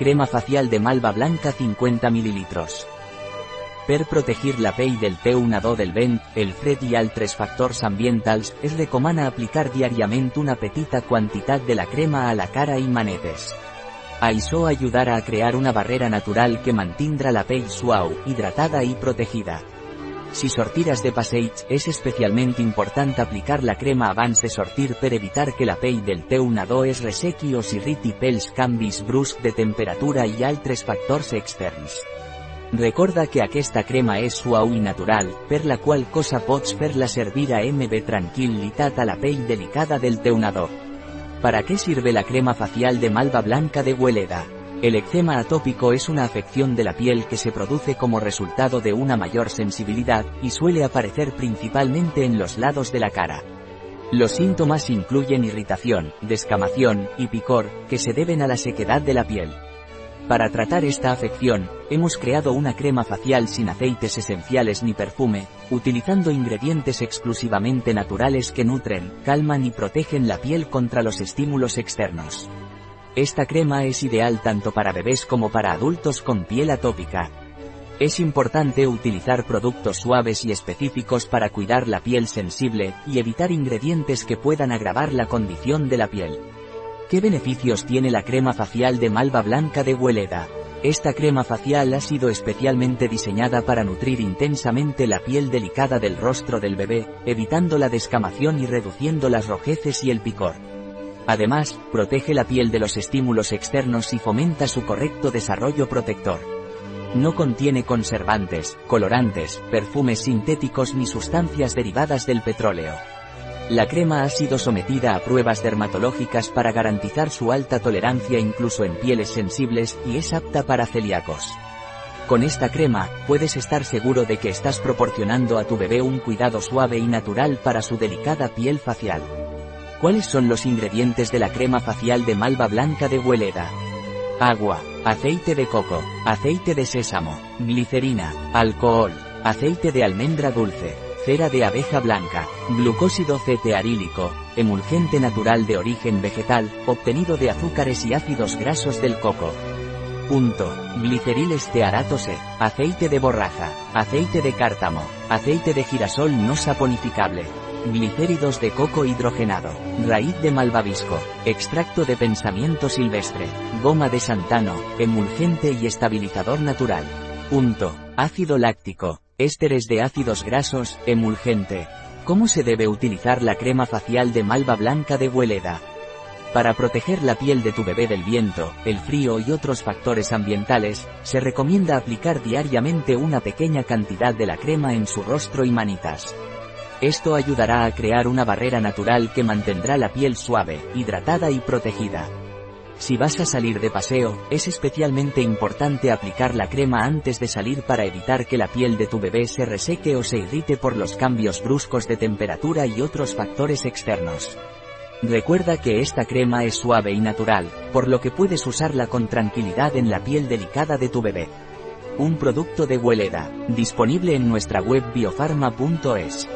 Crema facial de malva blanca 50 ml. Per protegir la pell del T1 del vent, el fred i altres factors ambientals, es recomana aplicar diàriament una petita quantitat de la crema a la cara i manetes. Això ajudarà a crear una barrera natural que mantindrà la pell suau, hidratada i protegida. Si sortiras de passeig, és especialment important aplicar la crema abans de sortir per evitar que la pell del teu nadó es ressequi o s'irriti pels canvis de temperatura i altres factors externs. Recorda que aquesta crema és suau i natural, per la qual cosa pots fer-la servir a MB tranquil·litat a la pell delicada del teu nadó. ¿Para qué sirve la crema facial de malva blanca de Hueleda? El eczema atópico es una afección de la piel que se produce como resultado de una mayor sensibilidad, y suele aparecer principalmente en los lados de la cara. Los síntomas incluyen irritación, descamación y picor, que se deben a la sequedad de la piel. Para tratar esta afección, hemos creado una crema facial sin aceites esenciales ni perfume, utilizando ingredientes exclusivamente naturales que nutren, calman y protegen la piel contra los estímulos externos. Esta crema es ideal tanto para bebés como para adultos con piel atópica. Es importante utilizar productos suaves y específicos para cuidar la piel sensible y evitar ingredientes que puedan agravar la condición de la piel. ¿Qué beneficios tiene la crema facial de malva blanca de Hueleda? Esta crema facial ha sido especialmente diseñada para nutrir intensamente la piel delicada del rostro del bebé, evitando la descamación y reduciendo las rojeces y el picor. Además, protege la piel de los estímulos externos y fomenta su correcto desarrollo protector. No contiene conservantes, colorantes, perfumes sintéticos ni sustancias derivadas del petróleo. La crema ha sido sometida a pruebas dermatológicas para garantizar su alta tolerancia incluso en pieles sensibles y es apta para celíacos. Con esta crema, puedes estar seguro de que estás proporcionando a tu bebé un cuidado suave y natural para su delicada piel facial. ¿Cuáles son los ingredientes de la crema facial de malva blanca de Hueleda? Agua, aceite de coco, aceite de sésamo, glicerina, alcohol, aceite de almendra dulce, cera de abeja blanca, glucósido cetearílico, emulgente natural de origen vegetal, obtenido de azúcares y ácidos grasos del coco. Punto. Gliceril estearatose, aceite de borraja, aceite de cártamo, aceite de girasol no saponificable, Glicéridos de coco hidrogenado, raíz de malvavisco, extracto de pensamiento silvestre, goma de santano, emulgente y estabilizador natural. Punto. Ácido láctico, ésteres de ácidos grasos, emulgente. ¿Cómo se debe utilizar la crema facial de malva blanca de Hueleda? Para proteger la piel de tu bebé del viento, el frío y otros factores ambientales, se recomienda aplicar diariamente una pequeña cantidad de la crema en su rostro y manitas. Esto ayudará a crear una barrera natural que mantendrá la piel suave, hidratada y protegida. Si vas a salir de paseo, es especialmente importante aplicar la crema antes de salir para evitar que la piel de tu bebé se reseque o se irrite por los cambios bruscos de temperatura y otros factores externos. Recuerda que esta crema es suave y natural, por lo que puedes usarla con tranquilidad en la piel delicada de tu bebé. Un producto de Hueleda, disponible en nuestra web biofarma.es.